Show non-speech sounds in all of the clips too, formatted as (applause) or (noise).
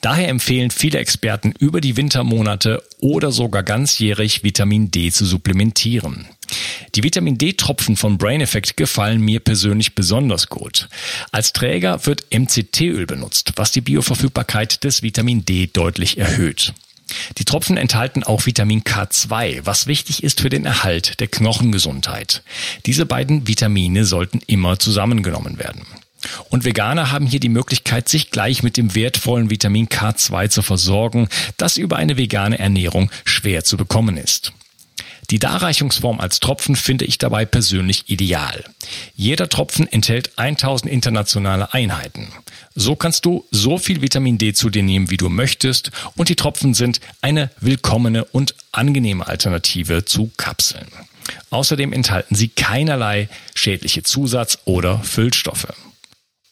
Daher empfehlen viele Experten über die Wintermonate oder sogar ganzjährig Vitamin D zu supplementieren. Die Vitamin D-Tropfen von Brain Effect gefallen mir persönlich besonders gut. Als Träger wird MCT-Öl benutzt, was die Bioverfügbarkeit des Vitamin D deutlich erhöht. Die Tropfen enthalten auch Vitamin K2, was wichtig ist für den Erhalt der Knochengesundheit. Diese beiden Vitamine sollten immer zusammengenommen werden. Und Veganer haben hier die Möglichkeit, sich gleich mit dem wertvollen Vitamin K2 zu versorgen, das über eine vegane Ernährung schwer zu bekommen ist. Die Darreichungsform als Tropfen finde ich dabei persönlich ideal. Jeder Tropfen enthält 1000 internationale Einheiten. So kannst du so viel Vitamin D zu dir nehmen, wie du möchtest, und die Tropfen sind eine willkommene und angenehme Alternative zu Kapseln. Außerdem enthalten sie keinerlei schädliche Zusatz- oder Füllstoffe.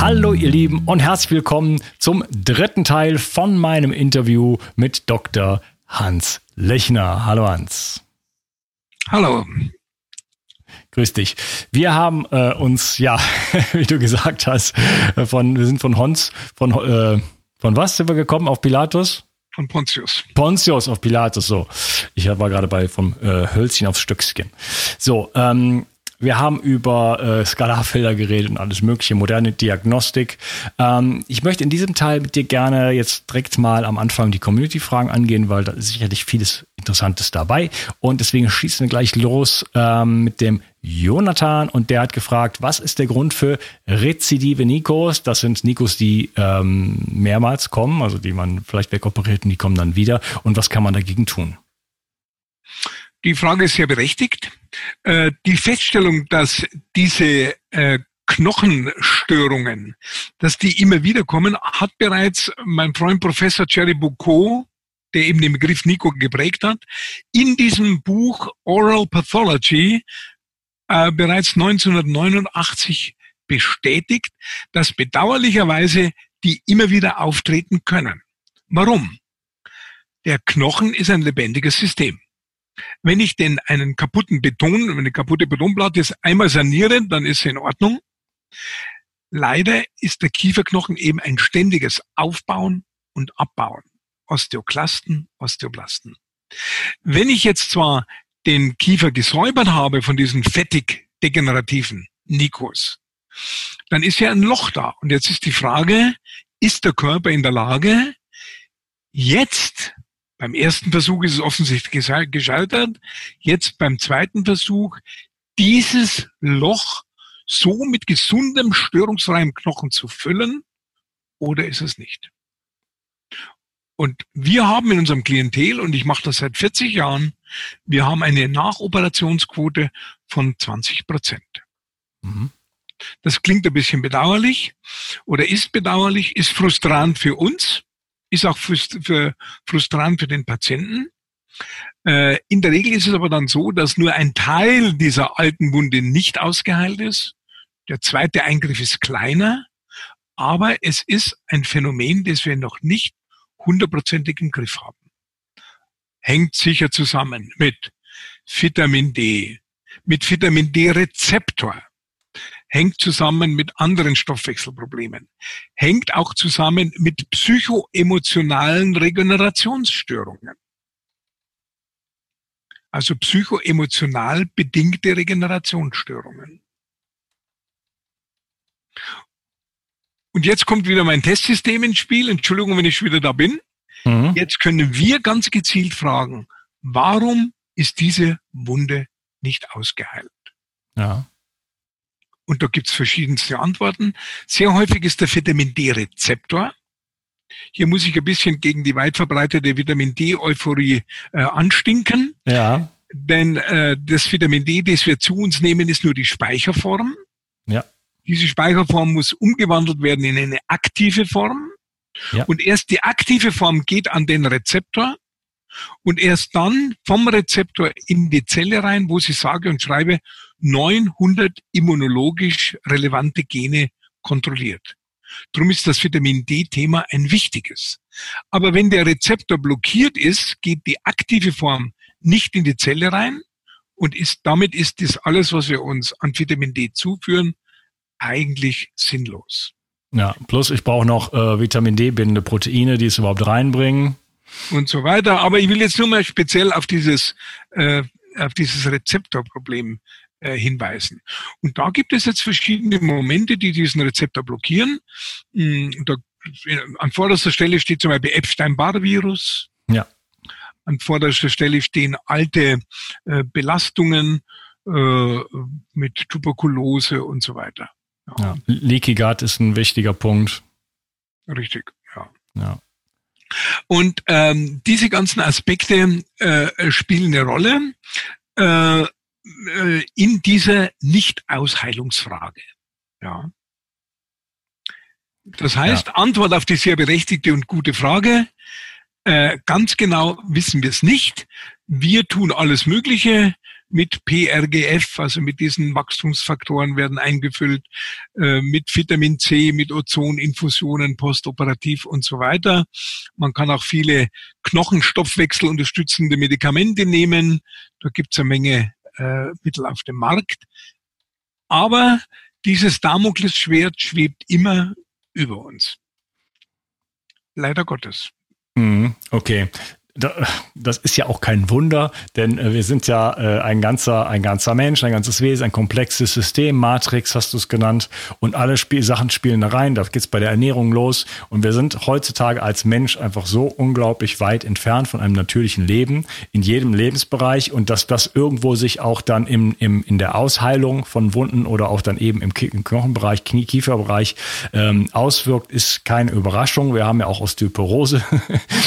Hallo ihr Lieben und herzlich willkommen zum dritten Teil von meinem Interview mit Dr. Hans Lechner. Hallo Hans. Hallo. Grüß dich. Wir haben äh, uns, ja, (laughs) wie du gesagt hast, äh, von, wir sind von Hons, von, äh, von was sind wir gekommen? Auf Pilatus? Von Pontius. Pontius auf Pilatus, so. Ich war gerade bei vom äh, Hölzchen aufs Stöckchen. So, ähm, wir haben über äh, Skalarfelder geredet und alles mögliche, moderne Diagnostik. Ähm, ich möchte in diesem Teil mit dir gerne jetzt direkt mal am Anfang die Community-Fragen angehen, weil da ist sicherlich vieles Interessantes dabei. Und deswegen schießen wir gleich los ähm, mit dem Jonathan und der hat gefragt, was ist der Grund für rezidive Nikos? Das sind Nikos, die ähm, mehrmals kommen, also die man vielleicht wegoperiert und die kommen dann wieder. Und was kann man dagegen tun? Die Frage ist sehr berechtigt. Äh, die Feststellung, dass diese äh, Knochenstörungen, dass die immer wieder kommen, hat bereits mein Freund Professor Jerry Boucault, der eben den Begriff Nico geprägt hat, in diesem Buch Oral Pathology äh, bereits 1989 bestätigt, dass bedauerlicherweise die immer wieder auftreten können. Warum? Der Knochen ist ein lebendiges System. Wenn ich denn einen kaputten Beton, eine kaputte Betonplatte einmal saniere, dann ist sie in Ordnung. Leider ist der Kieferknochen eben ein ständiges Aufbauen und Abbauen. Osteoklasten, Osteoblasten. Wenn ich jetzt zwar den Kiefer gesäubert habe von diesen fettig degenerativen Nikos, dann ist ja ein Loch da. Und jetzt ist die Frage, ist der Körper in der Lage, jetzt beim ersten Versuch ist es offensichtlich gescheitert. Jetzt beim zweiten Versuch dieses Loch so mit gesundem, störungsfreiem Knochen zu füllen oder ist es nicht? Und wir haben in unserem Klientel, und ich mache das seit 40 Jahren, wir haben eine Nachoperationsquote von 20 Prozent. Mhm. Das klingt ein bisschen bedauerlich oder ist bedauerlich, ist frustrant für uns, ist auch frustrant für den Patienten. Äh, in der Regel ist es aber dann so, dass nur ein Teil dieser alten Wunde nicht ausgeheilt ist. Der zweite Eingriff ist kleiner, aber es ist ein Phänomen, das wir noch nicht hundertprozentig im Griff haben. Hängt sicher zusammen mit Vitamin D, mit Vitamin D-Rezeptor, hängt zusammen mit anderen Stoffwechselproblemen, hängt auch zusammen mit psychoemotionalen Regenerationsstörungen. Also psychoemotional bedingte Regenerationsstörungen. Und jetzt kommt wieder mein Testsystem ins Spiel. Entschuldigung, wenn ich wieder da bin. Mhm. Jetzt können wir ganz gezielt fragen, warum ist diese Wunde nicht ausgeheilt? Ja. Und da gibt's verschiedenste Antworten. Sehr häufig ist der Vitamin D-Rezeptor. Hier muss ich ein bisschen gegen die weit verbreitete Vitamin D-Euphorie äh, anstinken. Ja. Denn äh, das Vitamin D, das wir zu uns nehmen, ist nur die Speicherform. Ja. Diese Speicherform muss umgewandelt werden in eine aktive Form. Ja. Und erst die aktive Form geht an den Rezeptor und erst dann vom Rezeptor in die Zelle rein, wo sie sage und schreibe 900 immunologisch relevante Gene kontrolliert. Drum ist das Vitamin D-Thema ein wichtiges. Aber wenn der Rezeptor blockiert ist, geht die aktive Form nicht in die Zelle rein und ist, damit ist das alles, was wir uns an Vitamin D zuführen, eigentlich sinnlos. Ja, plus ich brauche noch äh, Vitamin D-bindende Proteine, die es überhaupt reinbringen. Und so weiter. Aber ich will jetzt nur mal speziell auf dieses, äh, auf dieses Rezeptorproblem äh, hinweisen. Und da gibt es jetzt verschiedene Momente, die diesen Rezeptor blockieren. Hm, da, an vorderster Stelle steht zum Beispiel Epstein-Barr-Virus. Ja. An vorderster Stelle stehen alte äh, Belastungen äh, mit Tuberkulose und so weiter. Ja. Leaky Gut ist ein wichtiger Punkt. Richtig, ja. ja. Und ähm, diese ganzen Aspekte äh, spielen eine Rolle äh, äh, in dieser Nicht-Ausheilungsfrage. Ja. Das heißt, ja. Antwort auf die sehr berechtigte und gute Frage. Äh, ganz genau wissen wir es nicht. Wir tun alles Mögliche mit PRGF, also mit diesen Wachstumsfaktoren werden eingefüllt, äh, mit Vitamin C, mit Ozoninfusionen postoperativ und so weiter. Man kann auch viele Knochenstoffwechsel unterstützende Medikamente nehmen. Da gibt es eine Menge äh, Mittel auf dem Markt. Aber dieses Damoklesschwert schwebt immer über uns. Leider Gottes. Mhm, okay das ist ja auch kein Wunder, denn äh, wir sind ja äh, ein ganzer, ein ganzer Mensch, ein ganzes Wesen, ein komplexes System, Matrix hast du es genannt, und alle Spiel Sachen spielen da rein. Da geht's bei der Ernährung los. Und wir sind heutzutage als Mensch einfach so unglaublich weit entfernt von einem natürlichen Leben in jedem Lebensbereich und dass das irgendwo sich auch dann im, im, in der Ausheilung von Wunden oder auch dann eben im, Knochenbereich, Knie Kieferbereich ähm, auswirkt, ist keine Überraschung. Wir haben ja auch Osteoporose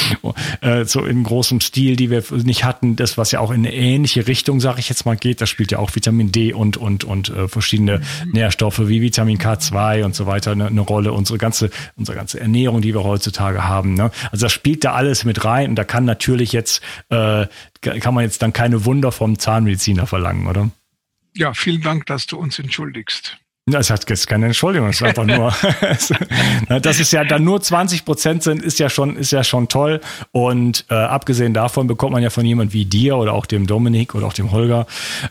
(laughs) äh, so in großem Stil, die wir nicht hatten. Das, was ja auch in eine ähnliche Richtung, sage ich jetzt mal, geht, das spielt ja auch Vitamin D und, und, und äh, verschiedene mhm. Nährstoffe wie Vitamin K2 und so weiter eine, eine, Rolle. Unsere ganze, unsere ganze Ernährung, die wir heutzutage haben. Ne? Also das spielt da alles mit rein und da kann natürlich jetzt, äh, kann man jetzt dann keine Wunder vom Zahnmediziner verlangen, oder? Ja, vielen Dank, dass du uns entschuldigst. Das hat jetzt keine Entschuldigung, das ist einfach nur, (laughs) (laughs) das ist ja dann nur 20 Prozent sind, ist ja schon, ist ja schon toll. Und äh, abgesehen davon bekommt man ja von jemand wie dir oder auch dem Dominik oder auch dem Holger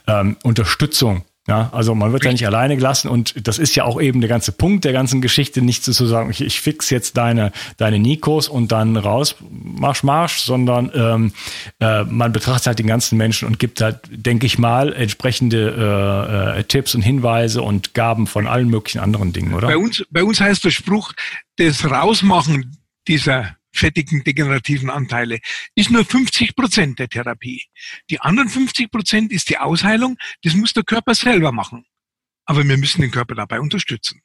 ähm, Unterstützung ja, also man wird ja nicht alleine gelassen und das ist ja auch eben der ganze Punkt der ganzen Geschichte, nicht zu sagen, ich, ich fix jetzt deine, deine Nikos und dann raus, marsch, marsch, sondern ähm, äh, man betrachtet halt den ganzen Menschen und gibt halt, denke ich mal, entsprechende äh, äh, Tipps und Hinweise und Gaben von allen möglichen anderen Dingen, oder? Bei uns, bei uns heißt der Spruch, das Rausmachen dieser fettigen degenerativen Anteile, ist nur 50 Prozent der Therapie. Die anderen 50 Prozent ist die Ausheilung, das muss der Körper selber machen. Aber wir müssen den Körper dabei unterstützen.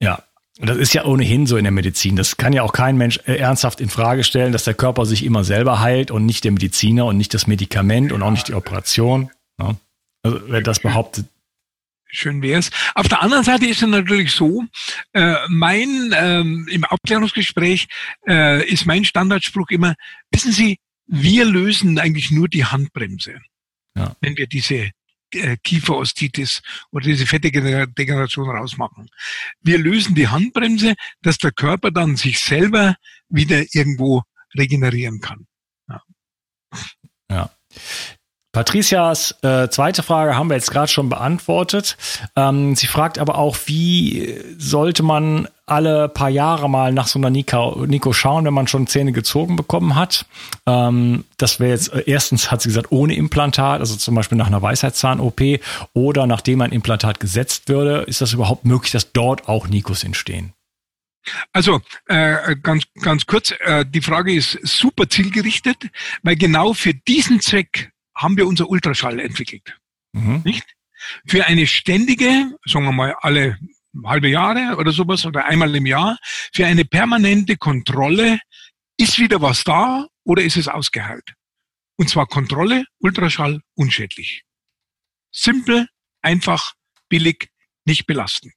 Ja, und das ist ja ohnehin so in der Medizin. Das kann ja auch kein Mensch äh, ernsthaft in Frage stellen, dass der Körper sich immer selber heilt und nicht der Mediziner und nicht das Medikament und auch nicht die Operation. Ja. Also wer das behauptet, schön wär's. Auf der anderen Seite ist es natürlich so, äh, mein ähm, im Aufklärungsgespräch äh, ist mein Standardspruch immer, wissen Sie, wir lösen eigentlich nur die Handbremse, ja. wenn wir diese äh, Kieferostitis oder diese fettige Degeneration rausmachen. Wir lösen die Handbremse, dass der Körper dann sich selber wieder irgendwo regenerieren kann. Ja. ja. Patricias äh, zweite Frage haben wir jetzt gerade schon beantwortet. Ähm, sie fragt aber auch, wie sollte man alle paar Jahre mal nach so einer Nico, Nico schauen, wenn man schon Zähne gezogen bekommen hat. Ähm, das wäre jetzt, äh, erstens hat sie gesagt, ohne Implantat, also zum Beispiel nach einer Weisheitszahn-OP oder nachdem ein Implantat gesetzt würde. Ist das überhaupt möglich, dass dort auch Nikos entstehen? Also äh, ganz ganz kurz, äh, die Frage ist super zielgerichtet, weil genau für diesen Zweck haben wir unser Ultraschall entwickelt. Mhm. Nicht? Für eine ständige, sagen wir mal alle halbe Jahre oder sowas oder einmal im Jahr, für eine permanente Kontrolle, ist wieder was da oder ist es ausgeheilt? Und zwar Kontrolle, Ultraschall, unschädlich. Simpel, einfach, billig, nicht belastend.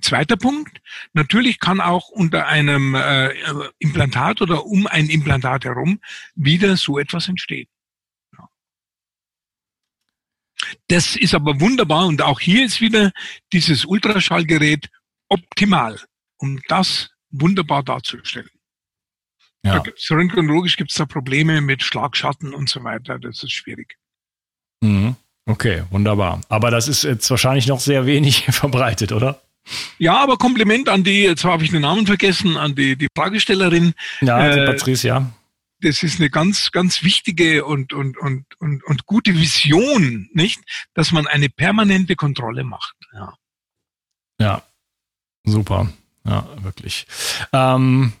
Zweiter Punkt, natürlich kann auch unter einem äh, Implantat oder um ein Implantat herum wieder so etwas entstehen. Ja. Das ist aber wunderbar und auch hier ist wieder dieses Ultraschallgerät optimal, um das wunderbar darzustellen. Ja. Da gibt's, röntgenologisch gibt es da Probleme mit Schlagschatten und so weiter. Das ist schwierig. Mhm. Okay, wunderbar. Aber das ist jetzt wahrscheinlich noch sehr wenig (laughs) verbreitet, oder? Ja, aber Kompliment an die, jetzt habe ich den Namen vergessen, an die, die Fragestellerin. Ja, die äh, Patrice, ja. Das ist eine ganz, ganz wichtige und, und, und, und, und gute Vision, nicht? Dass man eine permanente Kontrolle macht. Ja. Ja. Super. Ja, wirklich. Ähm,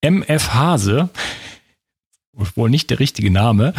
MF Hase wohl nicht der richtige Name.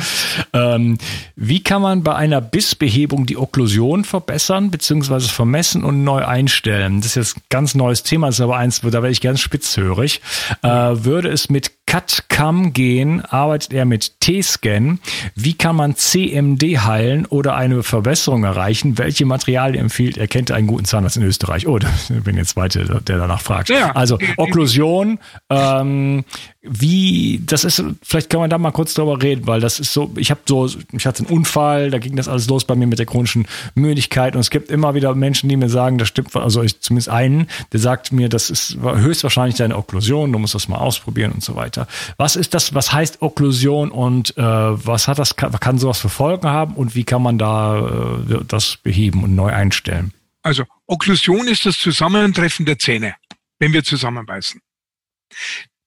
Ähm, wie kann man bei einer Bissbehebung die Okklusion verbessern bzw. vermessen und neu einstellen? Das ist jetzt ein ganz neues Thema, ist aber eins, da werde ich ganz spitzhörig. Äh, würde es mit CAD-CAM gehen, arbeitet er mit T-Scan. Wie kann man CMD heilen oder eine Verbesserung erreichen? Welche Materialien empfiehlt? Er kennt einen guten Zahnarzt in Österreich. Oh, (laughs) da bin jetzt weiter, der danach fragt. Ja. Also Okklusion, ähm, wie, das ist, vielleicht kann man da mal kurz drüber reden, weil das ist so, ich habe so, ich hatte einen Unfall, da ging das alles los bei mir mit der chronischen Müdigkeit und es gibt immer wieder Menschen, die mir sagen, das stimmt, also ich, zumindest einen, der sagt mir, das ist höchstwahrscheinlich deine Okklusion, du musst das mal ausprobieren und so weiter. Was ist das, was heißt Okklusion und äh, was hat das, kann, kann sowas für Folgen haben und wie kann man da äh, das beheben und neu einstellen? Also Okklusion ist das Zusammentreffen der Zähne, wenn wir zusammenbeißen.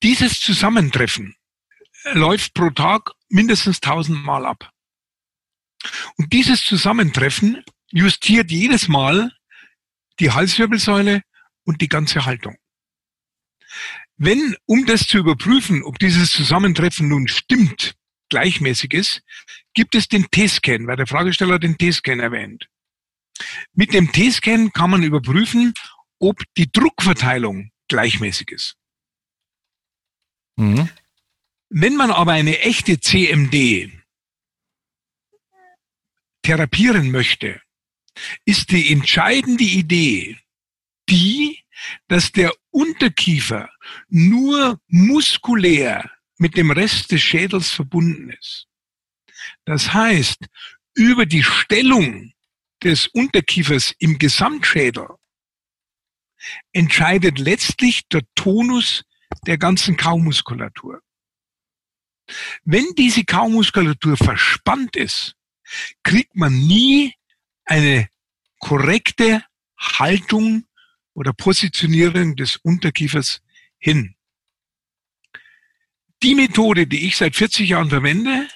Dieses Zusammentreffen läuft pro Tag mindestens tausendmal ab. Und dieses Zusammentreffen justiert jedes Mal die Halswirbelsäule und die ganze Haltung. Wenn, um das zu überprüfen, ob dieses Zusammentreffen nun stimmt, gleichmäßig ist, gibt es den T-Scan, weil der Fragesteller den T-Scan erwähnt. Mit dem T-Scan kann man überprüfen, ob die Druckverteilung gleichmäßig ist. Mhm. Wenn man aber eine echte CMD therapieren möchte, ist die entscheidende Idee die, dass der Unterkiefer nur muskulär mit dem Rest des Schädels verbunden ist. Das heißt, über die Stellung des Unterkiefers im Gesamtschädel entscheidet letztlich der Tonus der ganzen Kaumuskulatur. Wenn diese Kaumuskulatur verspannt ist, kriegt man nie eine korrekte Haltung oder Positionierung des Unterkiefers hin. Die Methode, die ich seit 40 Jahren verwende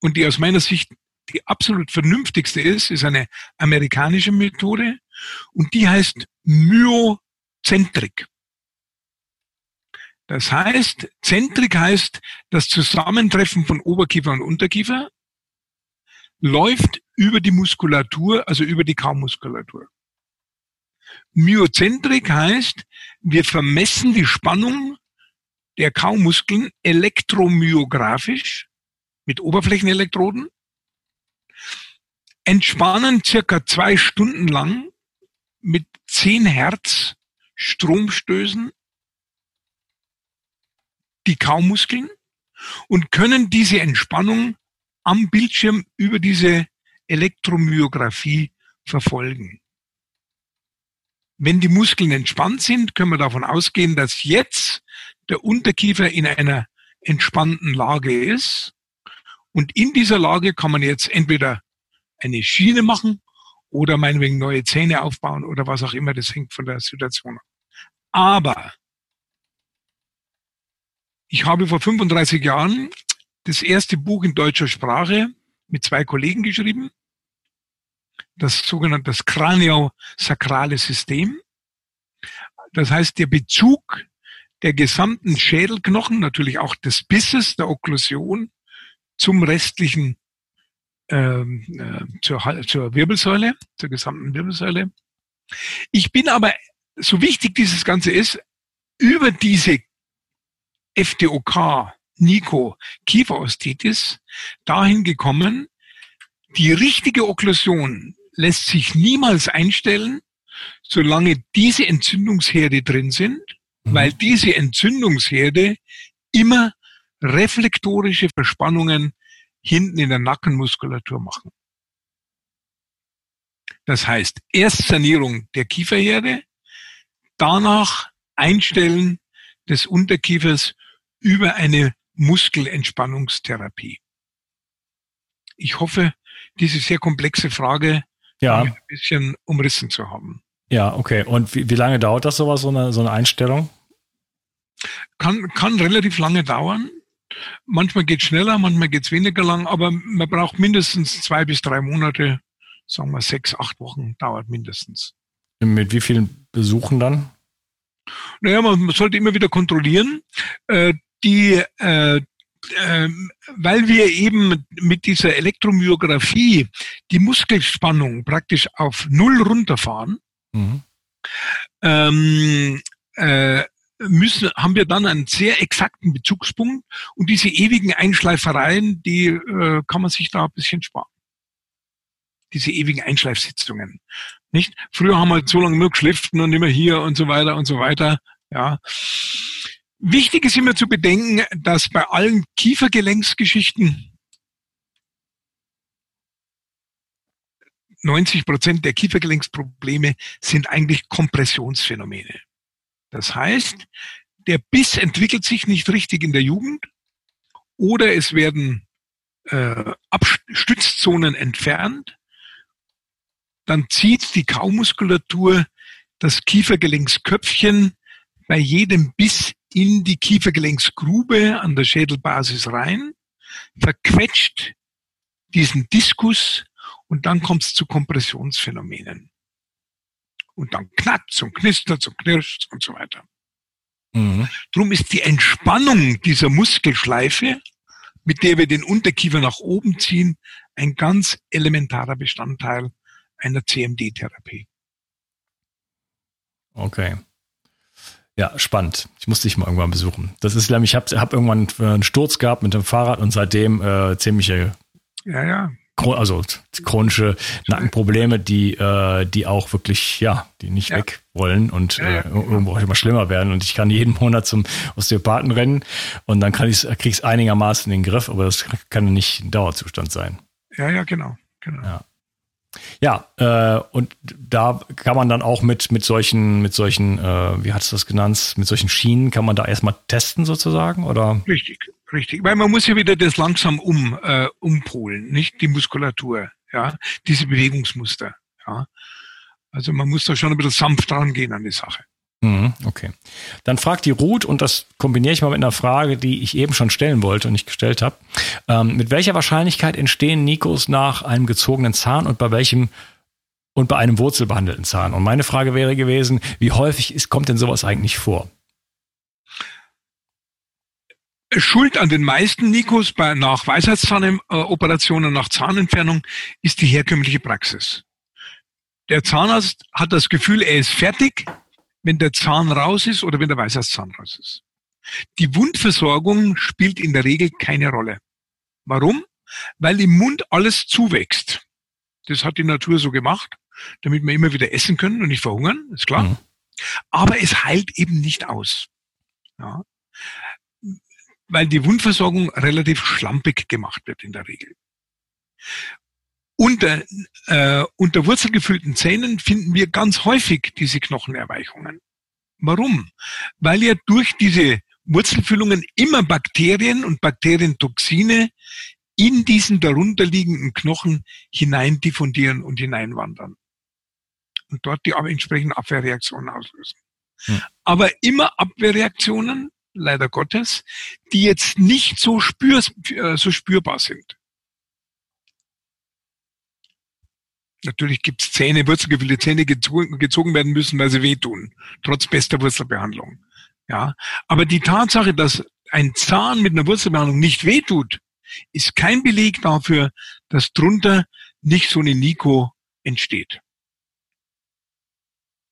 und die aus meiner Sicht die absolut vernünftigste ist, ist eine amerikanische Methode und die heißt Myozentrik. Das heißt, Zentrik heißt das Zusammentreffen von Oberkiefer und Unterkiefer läuft über die Muskulatur, also über die Kaumuskulatur. Myozentrik heißt, wir vermessen die Spannung der Kaumuskeln elektromyografisch mit Oberflächenelektroden, entspannen circa zwei Stunden lang mit 10 Hertz Stromstößen die Kaumuskeln und können diese Entspannung am Bildschirm über diese Elektromyographie verfolgen. Wenn die Muskeln entspannt sind, können wir davon ausgehen, dass jetzt der Unterkiefer in einer entspannten Lage ist Und in dieser Lage kann man jetzt entweder eine Schiene machen oder meinetwegen neue Zähne aufbauen oder was auch immer. Das hängt von der Situation ab. Aber ich habe vor 35 Jahren das erste Buch in deutscher Sprache mit zwei Kollegen geschrieben. Das sogenannte Kraniosakrale System. Das heißt, der Bezug der gesamten Schädelknochen, natürlich auch des Bisses, der Okklusion, zum restlichen, ähm, äh, zur, zur Wirbelsäule, zur gesamten Wirbelsäule. Ich bin aber, so wichtig dieses Ganze ist, über diese FDOK, Nico, Kieferostitis, dahin gekommen, die richtige Okklusion lässt sich niemals einstellen, solange diese Entzündungsherde drin sind, mhm. weil diese Entzündungsherde immer reflektorische Verspannungen hinten in der Nackenmuskulatur machen. Das heißt, erst Sanierung der Kieferherde, danach Einstellen des Unterkiefers über eine Muskelentspannungstherapie. Ich hoffe, diese sehr komplexe Frage ja. ein bisschen umrissen zu haben. Ja, okay. Und wie, wie lange dauert das sowas, so eine, so eine Einstellung? Kann, kann relativ lange dauern. Manchmal geht schneller, manchmal geht es weniger lang, aber man braucht mindestens zwei bis drei Monate, sagen wir sechs, acht Wochen dauert mindestens. Mit wie vielen Besuchen dann? Naja, man, man sollte immer wieder kontrollieren. Äh, die, äh, äh, weil wir eben mit dieser Elektromyographie die Muskelspannung praktisch auf Null runterfahren, mhm. ähm, äh, müssen, haben wir dann einen sehr exakten Bezugspunkt und diese ewigen Einschleifereien, die äh, kann man sich da ein bisschen sparen. Diese ewigen Einschleifsitzungen. Nicht? Früher haben wir so lange nur geschliffen und immer hier und so weiter und so weiter. Ja. Wichtig ist immer zu bedenken, dass bei allen Kiefergelenksgeschichten 90 Prozent der Kiefergelenksprobleme sind eigentlich Kompressionsphänomene. Das heißt, der Biss entwickelt sich nicht richtig in der Jugend oder es werden äh, Abstützzonen entfernt. Dann zieht die Kaumuskulatur das Kiefergelenksköpfchen bei jedem Biss in die Kiefergelenksgrube an der Schädelbasis rein, verquetscht diesen Diskus und dann kommt es zu Kompressionsphänomenen. Und dann knackt und knistert und knirscht und so weiter. Mhm. Drum ist die Entspannung dieser Muskelschleife, mit der wir den Unterkiefer nach oben ziehen, ein ganz elementarer Bestandteil einer CMD-Therapie. Okay. Ja, spannend. Ich muss dich mal irgendwann besuchen. Das ist nämlich, ich habe hab irgendwann einen Sturz gehabt mit dem Fahrrad und seitdem äh, ziemliche ja, ja. also chronische Nackenprobleme, die, äh, die auch wirklich, ja, die nicht ja. weg wollen und ja, ja. Äh, irgendwo auch immer schlimmer werden. Und ich kann jeden Monat zum Osteopathen rennen und dann kann ich krieg's einigermaßen in den Griff, aber das kann nicht ein Dauerzustand sein. Ja, ja, genau. genau. Ja. Ja, äh, und da kann man dann auch mit, mit solchen, mit solchen, äh, wie hat es das genannt, mit solchen Schienen kann man da erstmal testen sozusagen, oder? Richtig, richtig. Weil man muss ja wieder das langsam um, äh, umpolen, nicht die Muskulatur, ja, diese Bewegungsmuster, ja. Also man muss da schon ein bisschen sanft rangehen an die Sache. Mhm, okay. Dann fragt die Ruth, und das kombiniere ich mal mit einer Frage, die ich eben schon stellen wollte und nicht gestellt habe. Ähm, mit welcher Wahrscheinlichkeit entstehen Nikos nach einem gezogenen Zahn und bei welchem und bei einem wurzelbehandelten Zahn? Und meine Frage wäre gewesen, wie häufig ist, kommt denn sowas eigentlich vor? Schuld an den meisten Nikos bei, nach Weisheitszahnoperationen, nach Zahnentfernung ist die herkömmliche Praxis. Der Zahnarzt hat das Gefühl, er ist fertig wenn der Zahn raus ist oder wenn der Weisheitszahn raus ist. Die Wundversorgung spielt in der Regel keine Rolle. Warum? Weil im Mund alles zuwächst. Das hat die Natur so gemacht, damit wir immer wieder essen können und nicht verhungern, ist klar. Mhm. Aber es heilt eben nicht aus. Ja. Weil die Wundversorgung relativ schlampig gemacht wird in der Regel. Unter, äh, unter wurzelgefüllten Zähnen finden wir ganz häufig diese Knochenerweichungen. Warum? Weil ja durch diese Wurzelfüllungen immer Bakterien und Bakterientoxine in diesen darunterliegenden Knochen hinein diffundieren und hineinwandern. Und dort die entsprechenden Abwehrreaktionen auslösen. Hm. Aber immer Abwehrreaktionen, leider Gottes, die jetzt nicht so, spürs, äh, so spürbar sind. Natürlich gibt es Zähne, Wurzelgefälle, Zähne gezogen, gezogen werden müssen, weil sie wehtun, trotz bester Wurzelbehandlung. Ja, aber die Tatsache, dass ein Zahn mit einer Wurzelbehandlung nicht wehtut, ist kein Beleg dafür, dass drunter nicht so eine Nico entsteht.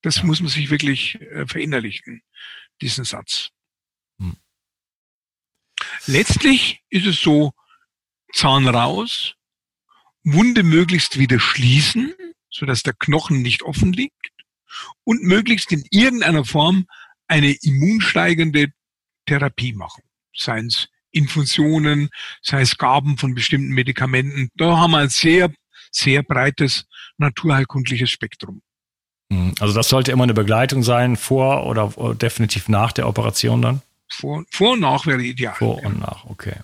Das muss man sich wirklich äh, verinnerlichen, diesen Satz. Hm. Letztlich ist es so, Zahn raus, Wunde möglichst wieder schließen, sodass der Knochen nicht offen liegt und möglichst in irgendeiner Form eine immunsteigende Therapie machen. Seien es Infusionen, sei es Gaben von bestimmten Medikamenten. Da haben wir ein sehr, sehr breites naturheilkundliches Spektrum. Hm, also das sollte immer eine Begleitung sein, vor oder definitiv nach der Operation dann? Vor, vor und nach wäre ideal. Vor und nach, okay.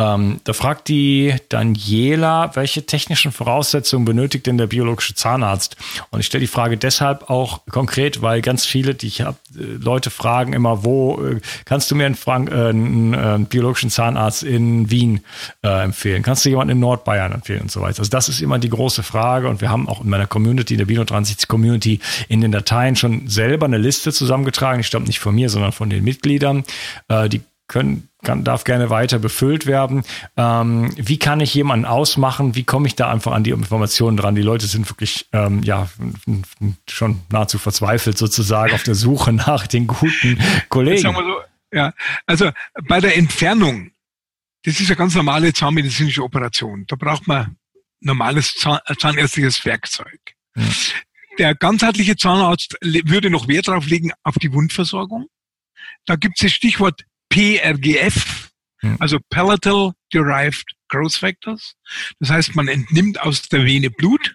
Ähm, da fragt die Daniela, welche technischen Voraussetzungen benötigt denn der biologische Zahnarzt? Und ich stelle die Frage deshalb auch konkret, weil ganz viele, die ich habe, äh, Leute fragen immer, wo äh, kannst du mir einen, Frank äh, einen, einen, biologischen Zahnarzt in Wien äh, empfehlen? Kannst du jemanden in Nordbayern empfehlen und so weiter? Also das ist immer die große Frage und wir haben auch in meiner Community, in der Bino 63 Community, in den Dateien schon selber eine Liste zusammengetragen. Die stammt nicht von mir, sondern von den Mitgliedern. Äh, die können, kann, darf gerne weiter befüllt werden. Ähm, wie kann ich jemanden ausmachen? Wie komme ich da einfach an die Informationen dran? Die Leute sind wirklich ähm, ja schon nahezu verzweifelt sozusagen auf der Suche (laughs) nach den guten Kollegen. Sagen wir so, ja, also bei der Entfernung, das ist eine ganz normale zahnmedizinische Operation. Da braucht man normales Zahn, zahnärztliches Werkzeug. Ja. Der ganzheitliche Zahnarzt würde noch Wert darauf legen auf die Wundversorgung. Da gibt es das Stichwort PRGF, also Palatal Derived Growth Factors. Das heißt, man entnimmt aus der Vene Blut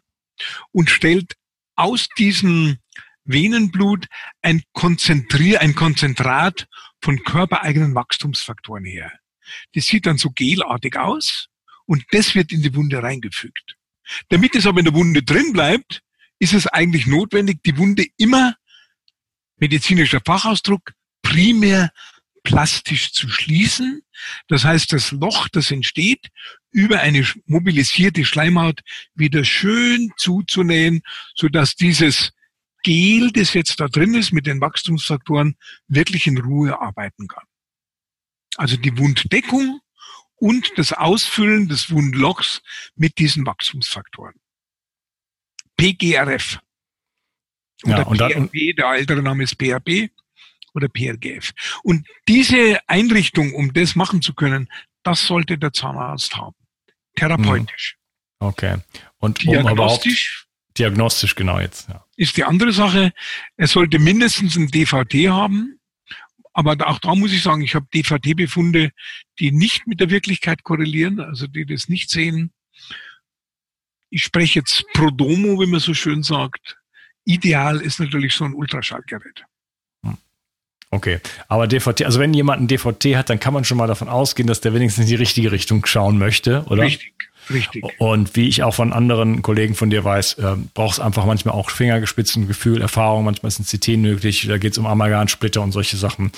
und stellt aus diesem Venenblut ein Konzentrier, ein Konzentrat von körpereigenen Wachstumsfaktoren her. Das sieht dann so gelartig aus und das wird in die Wunde reingefügt. Damit es aber in der Wunde drin bleibt, ist es eigentlich notwendig, die Wunde immer, medizinischer Fachausdruck, primär plastisch zu schließen. Das heißt, das Loch, das entsteht, über eine mobilisierte Schleimhaut wieder schön zuzunähen, sodass dieses Gel, das jetzt da drin ist mit den Wachstumsfaktoren, wirklich in Ruhe arbeiten kann. Also die Wunddeckung und das Ausfüllen des Wundlochs mit diesen Wachstumsfaktoren. PGRF. Oder ja, und PRP, der ältere Name ist PRP oder PRGF. Und diese Einrichtung, um das machen zu können, das sollte der Zahnarzt haben. Therapeutisch. Mhm. Okay. Und diagnostisch, um diagnostisch genau jetzt. Ja. Ist die andere Sache. Er sollte mindestens ein DVT haben. Aber auch da muss ich sagen, ich habe DVT-Befunde, die nicht mit der Wirklichkeit korrelieren, also die das nicht sehen. Ich spreche jetzt pro domo, wie man so schön sagt. Ideal ist natürlich so ein Ultraschallgerät. Okay, aber DVT, also wenn jemand ein DVT hat, dann kann man schon mal davon ausgehen, dass der wenigstens in die richtige Richtung schauen möchte, oder? Richtig, richtig. Und wie ich auch von anderen Kollegen von dir weiß, äh, brauchst einfach manchmal auch Fingergespitzengefühl, Erfahrung, manchmal ist ein CT nötig, da geht es um Amalgamsplitter und solche Sachen.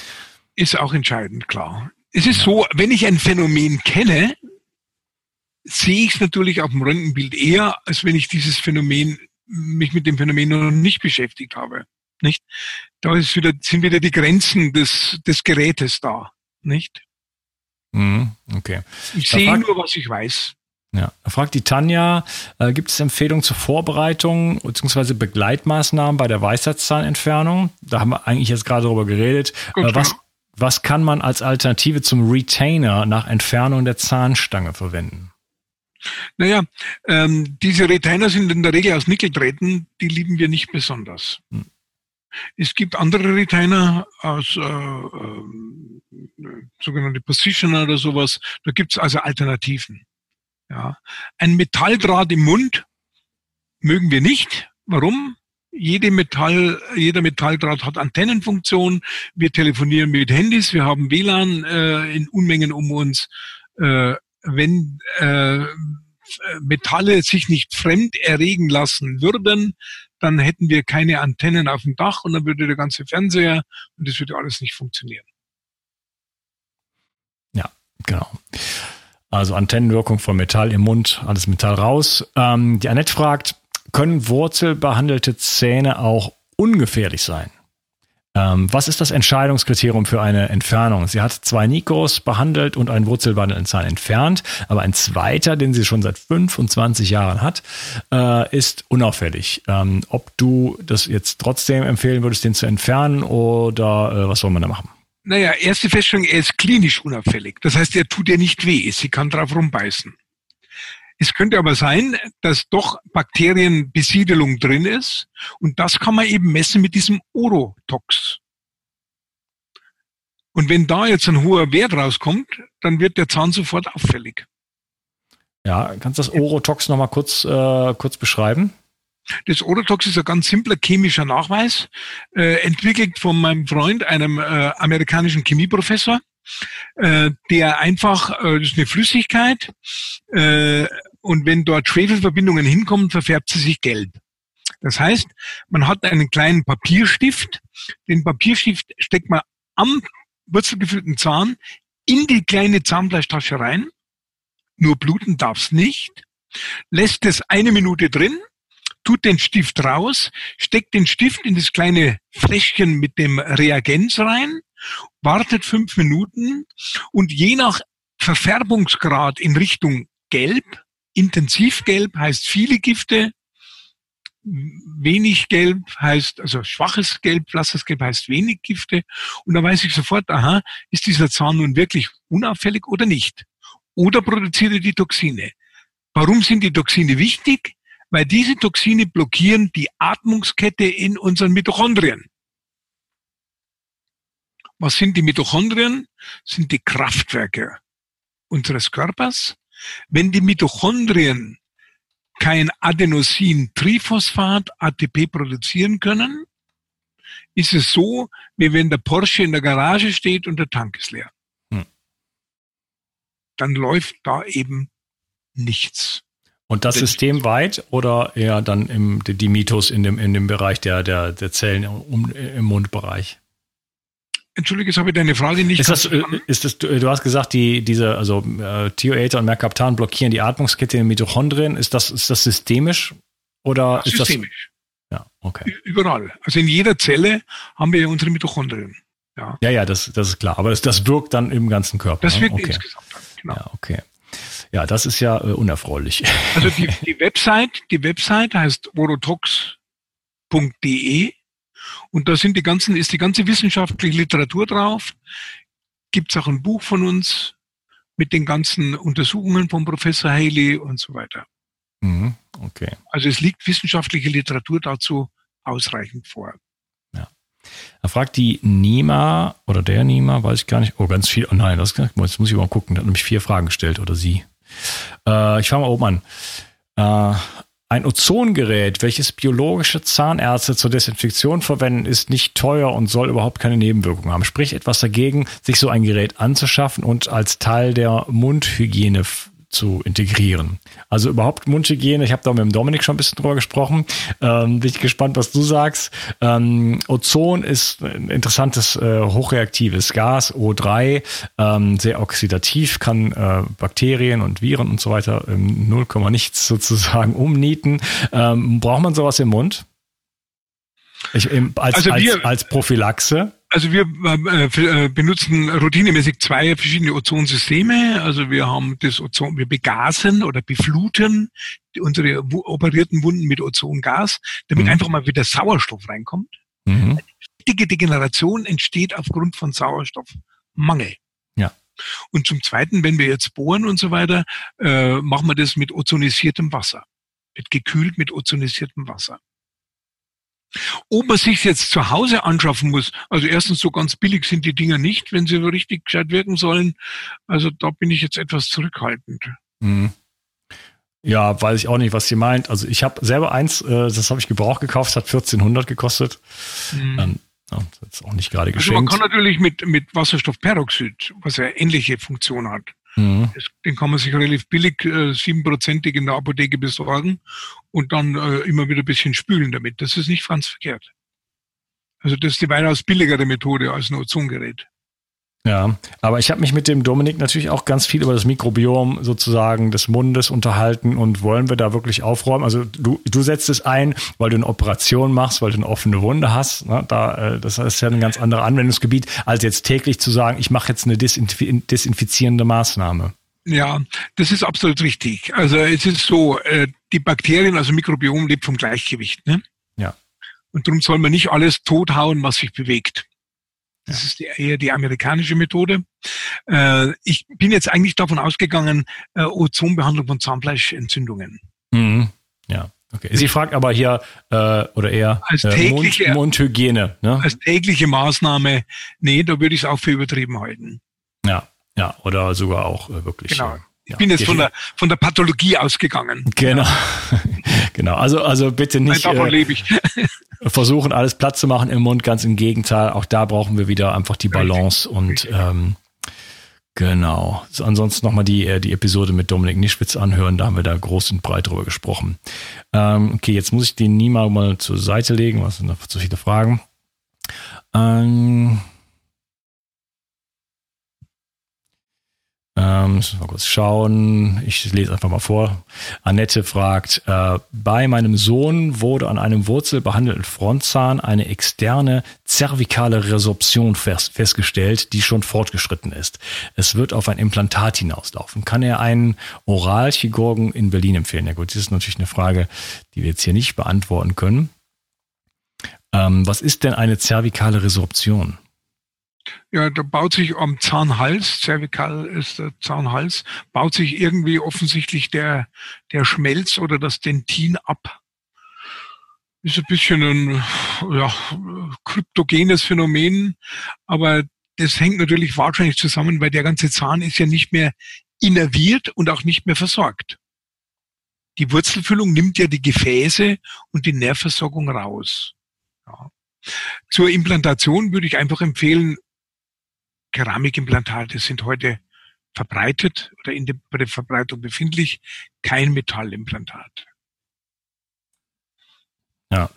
Ist auch entscheidend, klar. Es ist ja. so, wenn ich ein Phänomen kenne, sehe ich es natürlich auf dem Röntgenbild eher, als wenn ich dieses Phänomen, mich mit dem Phänomen noch nicht beschäftigt habe. Nicht? Da ist wieder, sind wieder die Grenzen des, des Gerätes da. Nicht? Mhm, okay. Ich da sehe nur, was ich weiß. Ja, da fragt die Tanja, äh, gibt es Empfehlungen zur Vorbereitung bzw. Begleitmaßnahmen bei der Weisheitszahnentfernung? Da haben wir eigentlich jetzt gerade darüber geredet. Gut, äh, was, was kann man als Alternative zum Retainer nach Entfernung der Zahnstange verwenden? Naja, ähm, diese Retainer sind in der Regel aus Nickeldrähten, die lieben wir nicht besonders. Hm. Es gibt andere Retainer aus äh, äh, sogenannte Positioner oder sowas. Da gibt es also Alternativen. Ja. Ein Metalldraht im Mund mögen wir nicht. Warum? Jede Metall, jeder Metalldraht hat Antennenfunktion. Wir telefonieren mit Handys, wir haben WLAN äh, in Unmengen um uns. Äh, wenn äh, Metalle sich nicht fremd erregen lassen würden, dann hätten wir keine Antennen auf dem Dach und dann würde der ganze Fernseher und das würde alles nicht funktionieren. Ja, genau. Also Antennenwirkung von Metall im Mund, alles Metall raus. Ähm, die Annette fragt, können wurzelbehandelte Zähne auch ungefährlich sein? Ähm, was ist das Entscheidungskriterium für eine Entfernung? Sie hat zwei Nikos behandelt und einen wurzelbehandelten Zahn entfernt, aber ein zweiter, den sie schon seit 25 Jahren hat, äh, ist unauffällig. Ähm, ob du das jetzt trotzdem empfehlen würdest, den zu entfernen oder äh, was soll man da machen? Naja, erste Feststellung, er ist klinisch unauffällig. Das heißt, er tut ihr nicht weh. Sie kann drauf rumbeißen. Es könnte aber sein, dass doch Bakterienbesiedelung drin ist und das kann man eben messen mit diesem Orotox. Und wenn da jetzt ein hoher Wert rauskommt, dann wird der Zahn sofort auffällig. Ja, kannst du das Orotox nochmal kurz, äh, kurz beschreiben? Das Orotox ist ein ganz simpler chemischer Nachweis, äh, entwickelt von meinem Freund, einem äh, amerikanischen Chemieprofessor, äh, der einfach, äh, das ist eine Flüssigkeit, äh, und wenn dort Schwefelverbindungen hinkommen, verfärbt sie sich gelb. Das heißt, man hat einen kleinen Papierstift, den Papierstift steckt man am wurzelgefüllten Zahn in die kleine Zahnfleischtasche rein, nur bluten darf's nicht, lässt es eine Minute drin, tut den Stift raus, steckt den Stift in das kleine Fläschchen mit dem Reagenz rein, wartet fünf Minuten und je nach Verfärbungsgrad in Richtung Gelb Intensivgelb heißt viele Gifte, wenig Gelb heißt, also schwaches Gelb, blasses Gelb heißt wenig Gifte. Und da weiß ich sofort, aha, ist dieser Zahn nun wirklich unauffällig oder nicht? Oder produziert er die Toxine? Warum sind die Toxine wichtig? Weil diese Toxine blockieren die Atmungskette in unseren Mitochondrien. Was sind die Mitochondrien? Sind die Kraftwerke unseres Körpers. Wenn die Mitochondrien kein Adenosin-Triphosphat, ATP produzieren können, ist es so, wie wenn der Porsche in der Garage steht und der Tank ist leer. Hm. Dann läuft da eben nichts. Und das systemweit oder eher dann im, die Mitos in dem, in dem Bereich der, der, der Zellen im, im Mundbereich? Entschuldige, jetzt habe ich deine Frage nicht ist das, äh, ist das, Du hast gesagt, die, diese, also äh, Thioether und Mercaptan blockieren die Atmungskette in den Mitochondrien. Ist das, ist das systemisch oder ist systemisch. das? Ja, okay. Überall. Also in jeder Zelle haben wir ja unsere Mitochondrien. Ja, ja, ja das, das ist klar. Aber das, das wirkt dann im ganzen Körper. Das ne? wirkt okay. insgesamt dann, genau. Ja, okay. Ja, das ist ja äh, unerfreulich. Also die, (laughs) die Website, die Website heißt orotox.de und da sind die ganzen, ist die ganze wissenschaftliche Literatur drauf. Gibt es auch ein Buch von uns mit den ganzen Untersuchungen von Professor Haley und so weiter. Mhm, okay. Also es liegt wissenschaftliche Literatur dazu ausreichend vor. Ja. Er fragt die Nima oder der Nima, weiß ich gar nicht. Oh, ganz viel. Oh nein, das, jetzt muss ich mal gucken. Der hat nämlich vier Fragen gestellt oder sie. Äh, ich fange mal oben an. Äh, ein Ozongerät, welches biologische Zahnärzte zur Desinfektion verwenden, ist nicht teuer und soll überhaupt keine Nebenwirkungen haben. Sprich etwas dagegen, sich so ein Gerät anzuschaffen und als Teil der Mundhygiene zu integrieren. Also überhaupt Mundhygiene, ich habe da mit dem Dominik schon ein bisschen drüber gesprochen. Ähm, bin ich gespannt, was du sagst. Ähm, Ozon ist ein interessantes, äh, hochreaktives Gas, O3, ähm, sehr oxidativ, kann äh, Bakterien und Viren und so weiter im 0, nichts sozusagen (laughs) umnieten. Ähm, braucht man sowas im Mund? Ich, als, also wir, als, als Prophylaxe? Also wir äh, äh, benutzen routinemäßig zwei verschiedene Ozonsysteme. Also wir haben das Ozon, wir begasen oder befluten unsere operierten Wunden mit Ozongas, damit mhm. einfach mal wieder Sauerstoff reinkommt. Mhm. Eine wichtige Degeneration entsteht aufgrund von Sauerstoffmangel. Ja. Und zum Zweiten, wenn wir jetzt bohren und so weiter, äh, machen wir das mit ozonisiertem Wasser. Mit gekühlt mit ozonisiertem Wasser. Ob man sich jetzt zu Hause anschaffen muss, also erstens so ganz billig sind die Dinger nicht, wenn sie so richtig gescheit wirken sollen. Also da bin ich jetzt etwas zurückhaltend. Mhm. Ja, weiß ich auch nicht, was sie meint. Also ich habe selber eins, äh, das habe ich gebraucht gekauft, hat 1400 gekostet. Mhm. Ähm, ja, das ist auch nicht gerade geschenkt. Also man kann natürlich mit, mit Wasserstoffperoxid, was ja ähnliche Funktion hat, Mhm. Den kann man sich relativ billig äh, siebenprozentig in der Apotheke besorgen und dann äh, immer wieder ein bisschen spülen damit. Das ist nicht ganz verkehrt. Also das ist die weitaus billigere Methode als ein Ozongerät. Ja, aber ich habe mich mit dem Dominik natürlich auch ganz viel über das Mikrobiom sozusagen des Mundes unterhalten und wollen wir da wirklich aufräumen? Also du, du setzt es ein, weil du eine Operation machst, weil du eine offene Wunde hast. Ne? Da, äh, das ist ja ein ganz anderes Anwendungsgebiet, als jetzt täglich zu sagen, ich mache jetzt eine desinfizierende Maßnahme. Ja, das ist absolut richtig. Also es ist so, äh, die Bakterien, also Mikrobiom lebt vom Gleichgewicht. Ne? Ja. Und darum soll man nicht alles tothauen, was sich bewegt. Das ist eher die amerikanische Methode. Äh, ich bin jetzt eigentlich davon ausgegangen, äh, Ozonbehandlung von Zahnfleischentzündungen. Mhm. Ja. Okay. Sie fragt aber hier, äh, oder eher als äh, tägliche, Mund, Mundhygiene. Ne? Als tägliche Maßnahme, nee, da würde ich es auch für übertrieben halten. Ja, ja, oder sogar auch äh, wirklich. Genau. Äh, ich ja, bin jetzt von der, von der Pathologie ausgegangen. Genau. (laughs) genau. Also, also bitte nicht. Nein, davon äh, lebe ich. Versuchen, alles Platz zu machen im Mund. Ganz im Gegenteil. Auch da brauchen wir wieder einfach die Balance und, ähm, Genau. So, ansonsten nochmal die, äh, die Episode mit Dominik Nischwitz anhören, da haben wir da groß und breit drüber gesprochen. Ähm, okay, jetzt muss ich den Nima mal zur Seite legen, was sind noch zu viele Fragen. Ähm, Ähm, müssen wir mal kurz schauen. Ich lese einfach mal vor. Annette fragt, äh, bei meinem Sohn wurde an einem wurzelbehandelten Frontzahn eine externe zervikale Resorption fest, festgestellt, die schon fortgeschritten ist. Es wird auf ein Implantat hinauslaufen. Kann er einen Oralchirurgen in Berlin empfehlen? Ja gut, das ist natürlich eine Frage, die wir jetzt hier nicht beantworten können. Ähm, was ist denn eine zervikale Resorption? Ja, da baut sich am Zahnhals, cervical ist der Zahnhals, baut sich irgendwie offensichtlich der, der Schmelz oder das Dentin ab. Ist ein bisschen ein ja, kryptogenes Phänomen, aber das hängt natürlich wahrscheinlich zusammen, weil der ganze Zahn ist ja nicht mehr innerviert und auch nicht mehr versorgt. Die Wurzelfüllung nimmt ja die Gefäße und die Nährversorgung raus. Ja. Zur Implantation würde ich einfach empfehlen, Keramikimplantate sind heute verbreitet oder in der Verbreitung befindlich, kein Metallimplantat. Ja.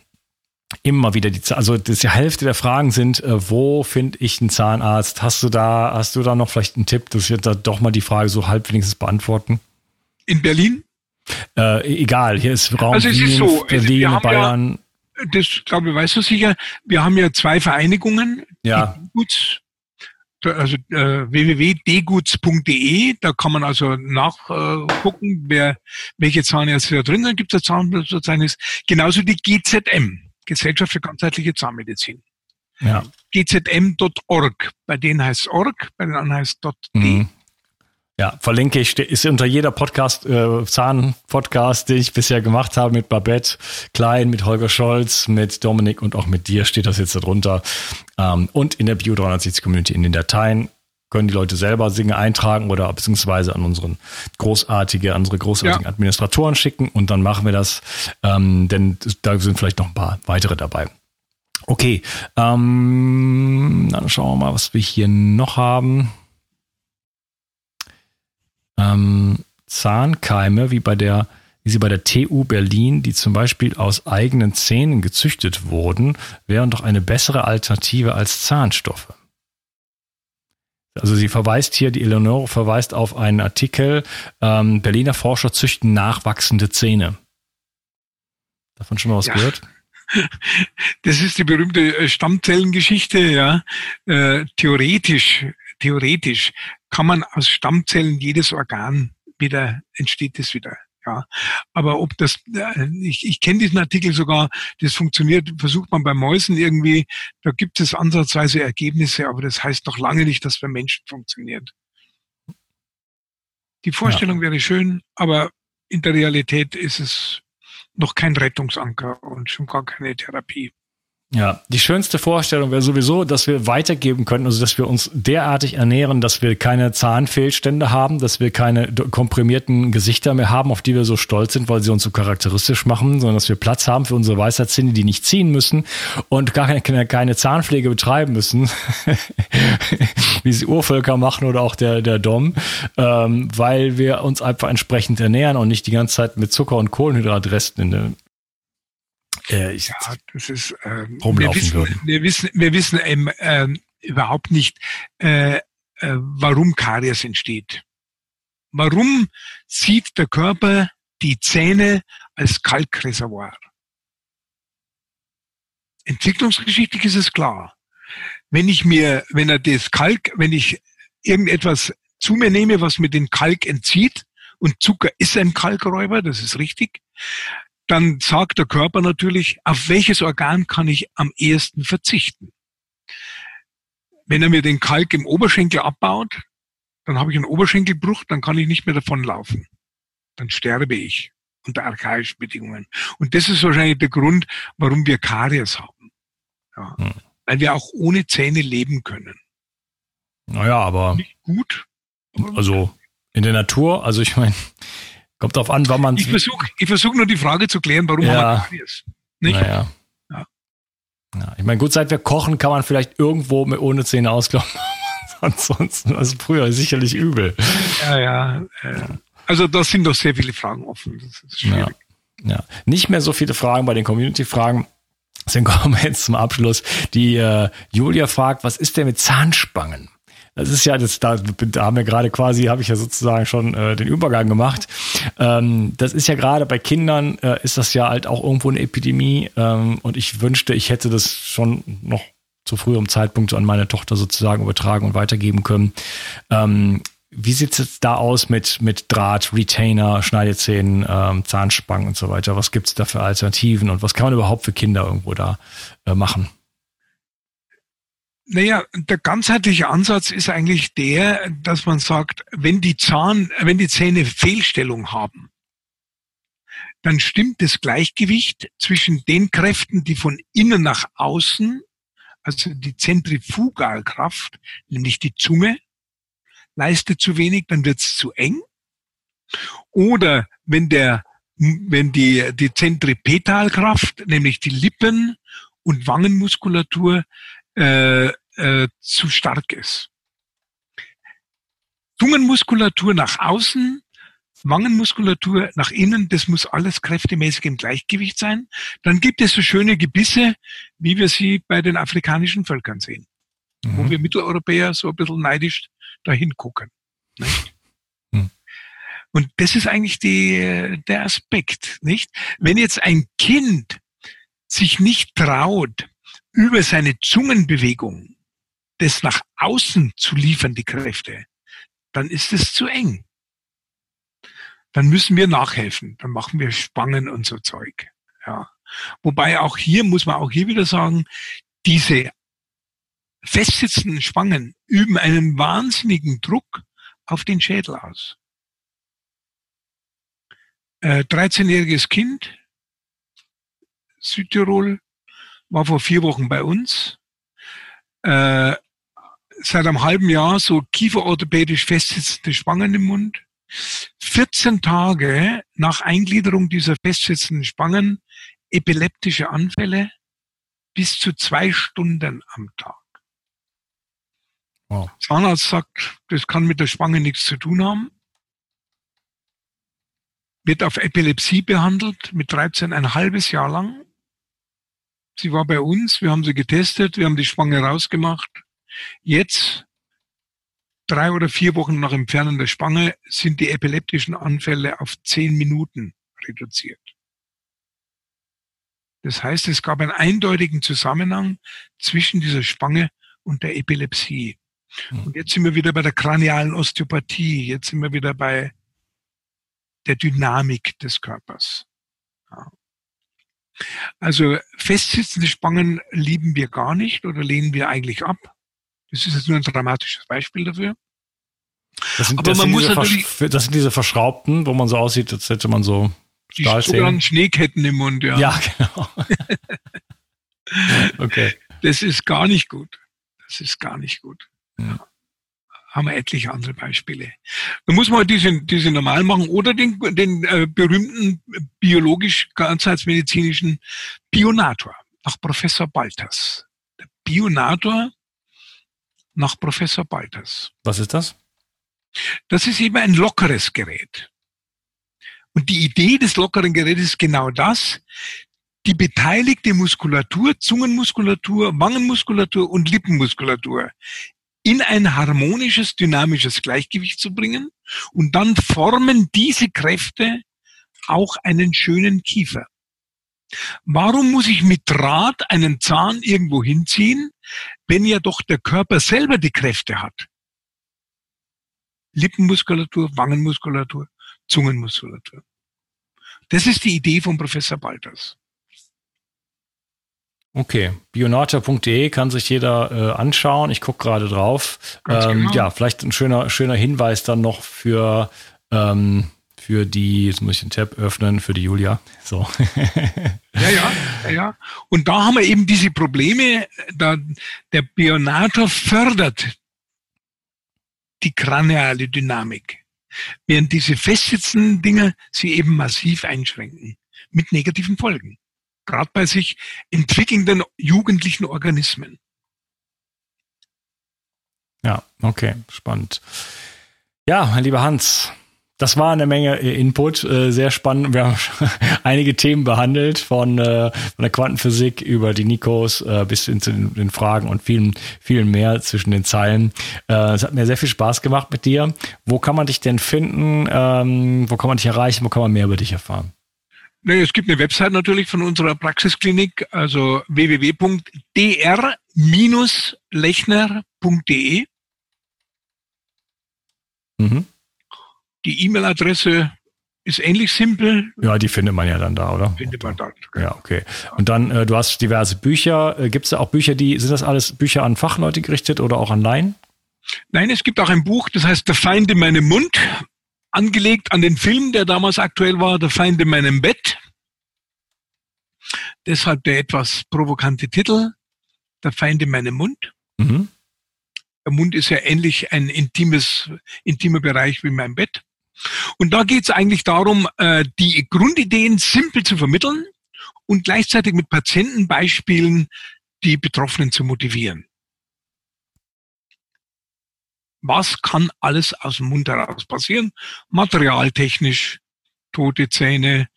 Immer wieder die, also die Hälfte der Fragen sind, äh, wo finde ich einen Zahnarzt? Hast du da, hast du da noch vielleicht einen Tipp, dass wir da doch mal die Frage so halb wenigstens beantworten? In Berlin? Äh, egal, hier ist Raum also es Wien, ist so, Berlin, Bayern. Ja, das glaube ich, weißt du sicher. Wir haben ja zwei Vereinigungen, ja. die Guts also äh, www.dguts.de, da kann man also nachgucken, wer welche Zahnärzte da drin sind, gibt es Zahnverzeichnis. Genauso die GZM, Gesellschaft für ganzheitliche Zahnmedizin. Ja. gzm.org. Bei denen heißt org, bei den anderen heißt .de. Mhm. Ja, verlinke ich, ist unter jeder Podcast, äh, Zahn-Podcast, den ich bisher gemacht habe mit Babette Klein, mit Holger Scholz, mit Dominik und auch mit dir steht das jetzt darunter. Ähm, und in der Bio 360 Community in den Dateien können die Leute selber Dinge eintragen oder beziehungsweise an unseren großartige, unsere großartigen ja. Administratoren schicken und dann machen wir das, ähm, denn da sind vielleicht noch ein paar weitere dabei. Okay, ähm, dann schauen wir mal, was wir hier noch haben ähm, Zahnkeime, wie bei der wie sie bei der TU Berlin, die zum Beispiel aus eigenen Zähnen gezüchtet wurden, wären doch eine bessere Alternative als Zahnstoffe. Also sie verweist hier, die Eleonore verweist auf einen Artikel, ähm, Berliner Forscher züchten nachwachsende Zähne. Davon schon mal was ja. gehört? (laughs) Das ist die berühmte äh, Stammzellengeschichte, ja. Äh, theoretisch, theoretisch kann man aus Stammzellen jedes Organ wieder, entsteht es wieder. Ja, aber ob das, äh, ich, ich kenne diesen Artikel sogar, das funktioniert, versucht man bei Mäusen irgendwie, da gibt es ansatzweise Ergebnisse, aber das heißt noch lange nicht, dass bei Menschen funktioniert. Die Vorstellung ja. wäre schön, aber in der Realität ist es noch kein Rettungsanker und schon gar keine Therapie. Ja, die schönste Vorstellung wäre sowieso, dass wir weitergeben können, also dass wir uns derartig ernähren, dass wir keine Zahnfehlstände haben, dass wir keine komprimierten Gesichter mehr haben, auf die wir so stolz sind, weil sie uns so charakteristisch machen, sondern dass wir Platz haben für unsere Weisheitszähne, die nicht ziehen müssen und gar keine, keine Zahnpflege betreiben müssen, (laughs) wie sie Urvölker machen oder auch der, der Dom, ähm, weil wir uns einfach entsprechend ernähren und nicht die ganze Zeit mit Zucker und Kohlenhydratresten in der äh, ja, das ist, äh, wir, wissen, wir wissen, wir wissen ähm, äh, überhaupt nicht, äh, äh, warum Karies entsteht. Warum sieht der Körper die Zähne als Kalkreservoir? Entwicklungsgeschichtlich ist es klar. Wenn ich mir, wenn er das Kalk, wenn ich irgendetwas zu mir nehme, was mir den Kalk entzieht, und Zucker ist ein Kalkräuber, das ist richtig, dann sagt der Körper natürlich, auf welches Organ kann ich am ehesten verzichten. Wenn er mir den Kalk im Oberschenkel abbaut, dann habe ich einen Oberschenkelbruch, dann kann ich nicht mehr davonlaufen. Dann sterbe ich unter archaischen Bedingungen. Und das ist wahrscheinlich der Grund, warum wir Karies haben. Ja. Hm. Weil wir auch ohne Zähne leben können. Naja, aber. Nicht gut. Also in der Natur, also ich meine, Kommt drauf an, wann man. Ich versuche ich versuch nur die Frage zu klären, warum ja. man Karies. Nicht? Naja. Ja. ja. Ich meine, gut, seit wir kochen, kann man vielleicht irgendwo mit ohne Zähne ausklauen. (laughs) Ansonsten, also früher sicherlich übel. Ja, ja. Äh, also da sind doch sehr viele Fragen offen. Das ist schwierig. Ja. ja. Nicht mehr so viele Fragen bei den Community-Fragen. Deswegen kommen wir jetzt zum Abschluss. Die äh, Julia fragt, was ist denn mit Zahnspangen? Das ist ja, das, da, haben wir gerade quasi, habe ich ja sozusagen schon äh, den Übergang gemacht. Ähm, das ist ja gerade bei Kindern, äh, ist das ja halt auch irgendwo eine Epidemie. Ähm, und ich wünschte, ich hätte das schon noch zu früherem Zeitpunkt an meine Tochter sozusagen übertragen und weitergeben können. Ähm, wie sieht es jetzt da aus mit, mit Draht, Retainer, Schneidezähnen, ähm, Zahnspangen und so weiter? Was gibt es da für Alternativen und was kann man überhaupt für Kinder irgendwo da äh, machen? Naja, der ganzheitliche Ansatz ist eigentlich der, dass man sagt, wenn die Zahn, wenn die Zähne Fehlstellung haben, dann stimmt das Gleichgewicht zwischen den Kräften, die von innen nach außen, also die Zentrifugalkraft, nämlich die Zunge, leistet zu wenig, dann wird es zu eng. Oder wenn der, wenn die, die Zentripetalkraft, nämlich die Lippen und Wangenmuskulatur, äh, äh, zu stark ist. Zungenmuskulatur nach außen, Wangenmuskulatur nach innen, das muss alles kräftemäßig im Gleichgewicht sein. Dann gibt es so schöne Gebisse, wie wir sie bei den afrikanischen Völkern sehen, mhm. wo wir Mitteleuropäer so ein bisschen neidisch dahin gucken. Mhm. Und das ist eigentlich die, der Aspekt, nicht? Wenn jetzt ein Kind sich nicht traut, über seine Zungenbewegung das nach außen zu liefern, die Kräfte, dann ist es zu eng. Dann müssen wir nachhelfen. Dann machen wir Spangen und so Zeug. Ja. Wobei auch hier muss man auch hier wieder sagen, diese festsitzenden Spangen üben einen wahnsinnigen Druck auf den Schädel aus. Äh, 13-jähriges Kind, Südtirol, war vor vier Wochen bei uns. Äh, seit einem halben Jahr so kieferorthopädisch festsitzende Spangen im Mund. 14 Tage nach Eingliederung dieser festsitzenden Spangen epileptische Anfälle bis zu zwei Stunden am Tag. Wow. Zahnarzt sagt, das kann mit der Spange nichts zu tun haben. Wird auf Epilepsie behandelt mit 13 ein halbes Jahr lang. Sie war bei uns, wir haben sie getestet, wir haben die Spange rausgemacht. Jetzt, drei oder vier Wochen nach Entfernen der Spange, sind die epileptischen Anfälle auf zehn Minuten reduziert. Das heißt, es gab einen eindeutigen Zusammenhang zwischen dieser Spange und der Epilepsie. Hm. Und jetzt sind wir wieder bei der kranialen Osteopathie. Jetzt sind wir wieder bei der Dynamik des Körpers. Ja. Also festsitzende Spangen lieben wir gar nicht oder lehnen wir eigentlich ab. Das ist jetzt nur ein dramatisches Beispiel dafür. Das sind, Aber das man muss natürlich, das sind diese verschraubten, wo man so aussieht, als hätte man so. Die Schneeketten im Mund, ja. Ja, (laughs) genau. okay. Das ist gar nicht gut. Das ist gar nicht gut. Ja. Haben wir etliche andere Beispiele. Da muss man diese, diese normal machen oder den, den äh, berühmten biologisch ganzheitsmedizinischen Bionator nach Professor Balters. Der Bionator nach Professor Balters. Was ist das? Das ist eben ein lockeres Gerät. Und die Idee des lockeren Gerätes ist genau das, die beteiligte Muskulatur, Zungenmuskulatur, Wangenmuskulatur und Lippenmuskulatur in ein harmonisches, dynamisches Gleichgewicht zu bringen. Und dann formen diese Kräfte auch einen schönen Kiefer. Warum muss ich mit Draht einen Zahn irgendwo hinziehen, wenn ja doch der Körper selber die Kräfte hat? Lippenmuskulatur, Wangenmuskulatur, Zungenmuskulatur. Das ist die Idee von Professor Balters. Okay, bionata.de kann sich jeder äh, anschauen. Ich gucke gerade drauf. Ähm, genau. Ja, vielleicht ein schöner, schöner Hinweis dann noch für, ähm, für die, jetzt muss ich den Tab öffnen, für die Julia. So. ja, ja, ja. Und da haben wir eben diese Probleme. Da, der Bionator fördert die kraniale Dynamik. Während diese festsitzenden Dinge sie eben massiv einschränken. Mit negativen Folgen gerade bei sich entwickelnden jugendlichen Organismen. Ja, okay, spannend. Ja, mein lieber Hans, das war eine Menge äh, Input, äh, sehr spannend. Wir haben (laughs) einige Themen behandelt, von, äh, von der Quantenphysik über die Nikos bis hin zu den, Fragen und vielen, vielen mehr zwischen den Zeilen. es hat mir sehr viel Spaß gemacht mit dir. Wo kann man dich denn finden? Ähm, wo kann man dich erreichen? Wo kann man mehr über dich erfahren? Naja, es gibt eine Website natürlich von unserer Praxisklinik, also www.dr-lechner.de. Mhm. Die E-Mail-Adresse ist ähnlich simpel. Ja, die findet man ja dann da, oder? Findet man. Genau. Ja, okay. Und dann, äh, du hast diverse Bücher. Äh, gibt es da auch Bücher, die, sind das alles Bücher an Fachleute gerichtet oder auch an Laien? Nein, es gibt auch ein Buch, das heißt Der Feind in meinem Mund angelegt an den Film, der damals aktuell war, Der Feind in meinem Bett. Deshalb der etwas provokante Titel, Der Feind in meinem Mund. Mhm. Der Mund ist ja ähnlich ein intimes, intimer Bereich wie mein Bett. Und da geht es eigentlich darum, äh, die Grundideen simpel zu vermitteln und gleichzeitig mit Patientenbeispielen die Betroffenen zu motivieren was kann alles aus dem Mund heraus passieren? Materialtechnisch, tote Zähne,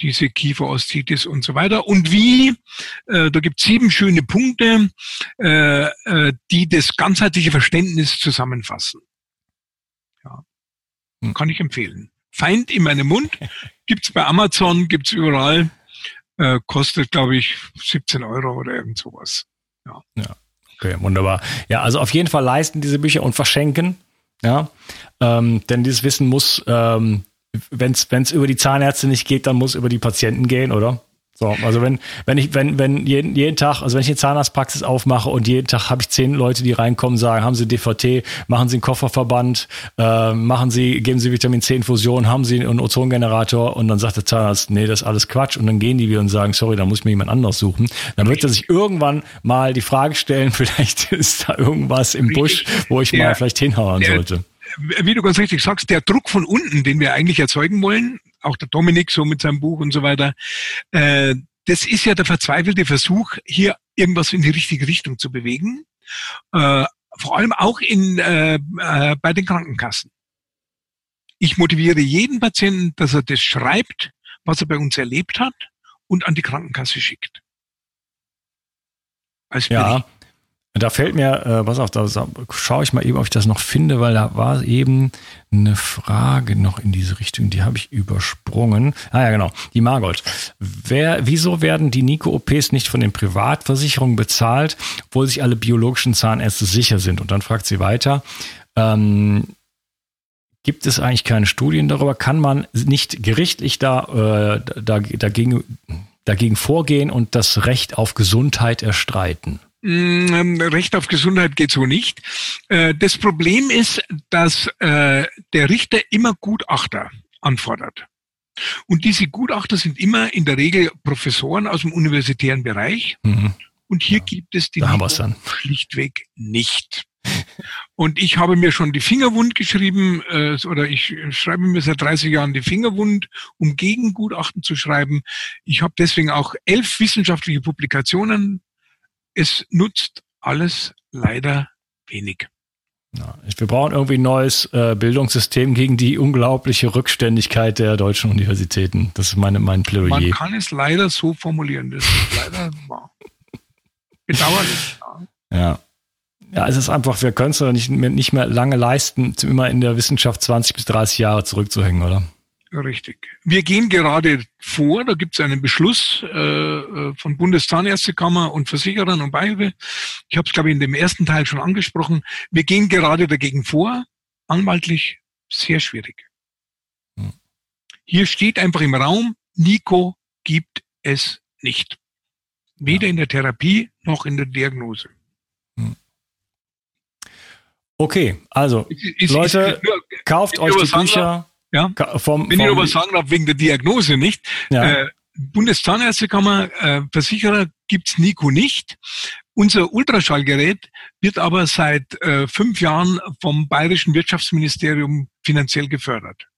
diese Kieferostitis und so weiter. Und wie, äh, da gibt es sieben schöne Punkte, äh, äh, die das ganzheitliche Verständnis zusammenfassen. Hm. Kann ich empfehlen. Feind in meinem Mund (laughs) gibt's bei Amazon, gibt's überall, äh, kostet, glaube ich, 17 Euro oder irgend sowas. Ja. ja. Okay, wunderbar. Ja, also auf jeden Fall leisten diese Bücher und verschenken. Ja, ähm, denn dieses Wissen muss, ähm, wenn es über die Zahnärzte nicht geht, dann muss über die Patienten gehen, oder? So, also wenn, wenn ich, wenn, wenn jeden, jeden Tag, also wenn ich eine Zahnarztpraxis aufmache und jeden Tag habe ich zehn Leute, die reinkommen, sagen, haben Sie DVT, machen Sie einen Kofferverband, äh, machen Sie, geben Sie Vitamin C Infusion, haben Sie einen Ozongenerator und dann sagt der Zahnarzt, nee, das ist alles Quatsch und dann gehen die wieder und sagen, sorry, da muss ich mir jemand anderes suchen. Dann wird er sich irgendwann mal die Frage stellen, (laughs) vielleicht ist da irgendwas im Busch, wo ich mal vielleicht hinhauen sollte wie du ganz richtig sagst, der Druck von unten, den wir eigentlich erzeugen wollen, auch der Dominik so mit seinem Buch und so weiter, äh, das ist ja der verzweifelte Versuch, hier irgendwas in die richtige Richtung zu bewegen. Äh, vor allem auch in, äh, äh, bei den Krankenkassen. Ich motiviere jeden Patienten, dass er das schreibt, was er bei uns erlebt hat und an die Krankenkasse schickt. Als ja, da fällt mir, äh, pass auf, da schaue ich mal eben, ob ich das noch finde, weil da war eben eine Frage noch in diese Richtung, die habe ich übersprungen. Ah ja, genau, die Margot. Wer, wieso werden die Nico-OPs nicht von den Privatversicherungen bezahlt, obwohl sich alle biologischen Zahnärzte sicher sind? Und dann fragt sie weiter, ähm, gibt es eigentlich keine Studien darüber? Kann man nicht gerichtlich da, äh, da dagegen, dagegen vorgehen und das Recht auf Gesundheit erstreiten? Mm, Recht auf Gesundheit geht so nicht. Äh, das Problem ist, dass äh, der Richter immer Gutachter anfordert. Und diese Gutachter sind immer in der Regel Professoren aus dem universitären Bereich. Mhm. Und hier gibt es die da schlichtweg nicht. Und ich habe mir schon die Fingerwund geschrieben, äh, oder ich schreibe mir seit 30 Jahren die Fingerwund, um Gegengutachten zu schreiben. Ich habe deswegen auch elf wissenschaftliche Publikationen. Es nutzt alles leider wenig. Ja, wir brauchen irgendwie ein neues äh, Bildungssystem gegen die unglaubliche Rückständigkeit der deutschen Universitäten. Das ist meine, mein Plädoyer. Man kann es leider so formulieren. Das ist leider wahr. Bedauerlich. Ja. ja. Ja, es ist einfach, wir können es nicht, nicht mehr lange leisten, immer in der Wissenschaft 20 bis 30 Jahre zurückzuhängen, oder? Richtig. Wir gehen gerade vor, da gibt es einen Beschluss äh, äh von Bundeszahnärztekammer und Versicherern und Beihilfe. Ich habe es, glaube ich, in dem ersten Teil schon angesprochen. Wir gehen gerade dagegen vor, anwaltlich sehr schwierig. Hm. Hier steht einfach im Raum, Nico gibt es nicht. Weder ja. in der Therapie noch in der Diagnose. Hm. Okay, also ist, Leute, ist, kauft euch die Bücher. Ja, vom, Wenn ich aber sagen darf, wegen der Diagnose nicht. Ja. Äh, Bundeszahnärztekammer, äh, Versicherer gibt's Nico nicht. Unser Ultraschallgerät wird aber seit äh, fünf Jahren vom Bayerischen Wirtschaftsministerium finanziell gefördert.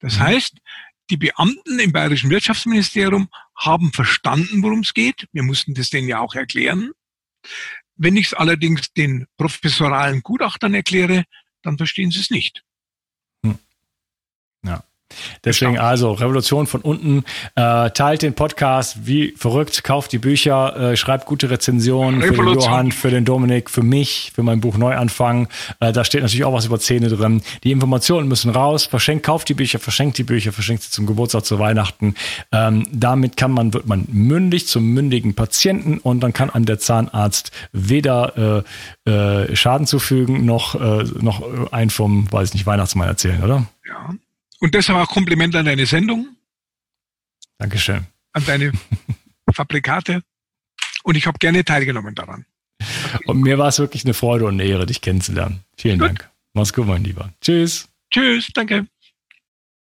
Das mhm. heißt, die Beamten im Bayerischen Wirtschaftsministerium haben verstanden, worum es geht. Wir mussten das denen ja auch erklären. Wenn ich es allerdings den professoralen Gutachtern erkläre, dann verstehen sie es nicht. Ja. Deswegen also Revolution von unten. Äh, teilt den Podcast wie verrückt, kauft die Bücher, äh, schreibt gute Rezensionen Revolution. für den Johann, für den Dominik, für mich, für mein Buch Neuanfang. Äh, da steht natürlich auch was über Zähne drin. Die Informationen müssen raus. Verschenkt, kauft die Bücher, verschenkt die Bücher, verschenkt sie zum Geburtstag, zu Weihnachten. Ähm, damit kann man, wird man mündig zum mündigen Patienten und dann kann an der Zahnarzt weder äh, äh, Schaden zufügen noch, äh, noch ein vom, weiß nicht, Weihnachtsmann erzählen, oder? Ja. Und deshalb auch Kompliment an deine Sendung. Dankeschön. An deine (laughs) Fabrikate. Und ich habe gerne teilgenommen daran. Und mir war es wirklich eine Freude und eine Ehre, dich kennenzulernen. Vielen gut. Dank. Mach's gut, mein Lieber. Tschüss. Tschüss, danke.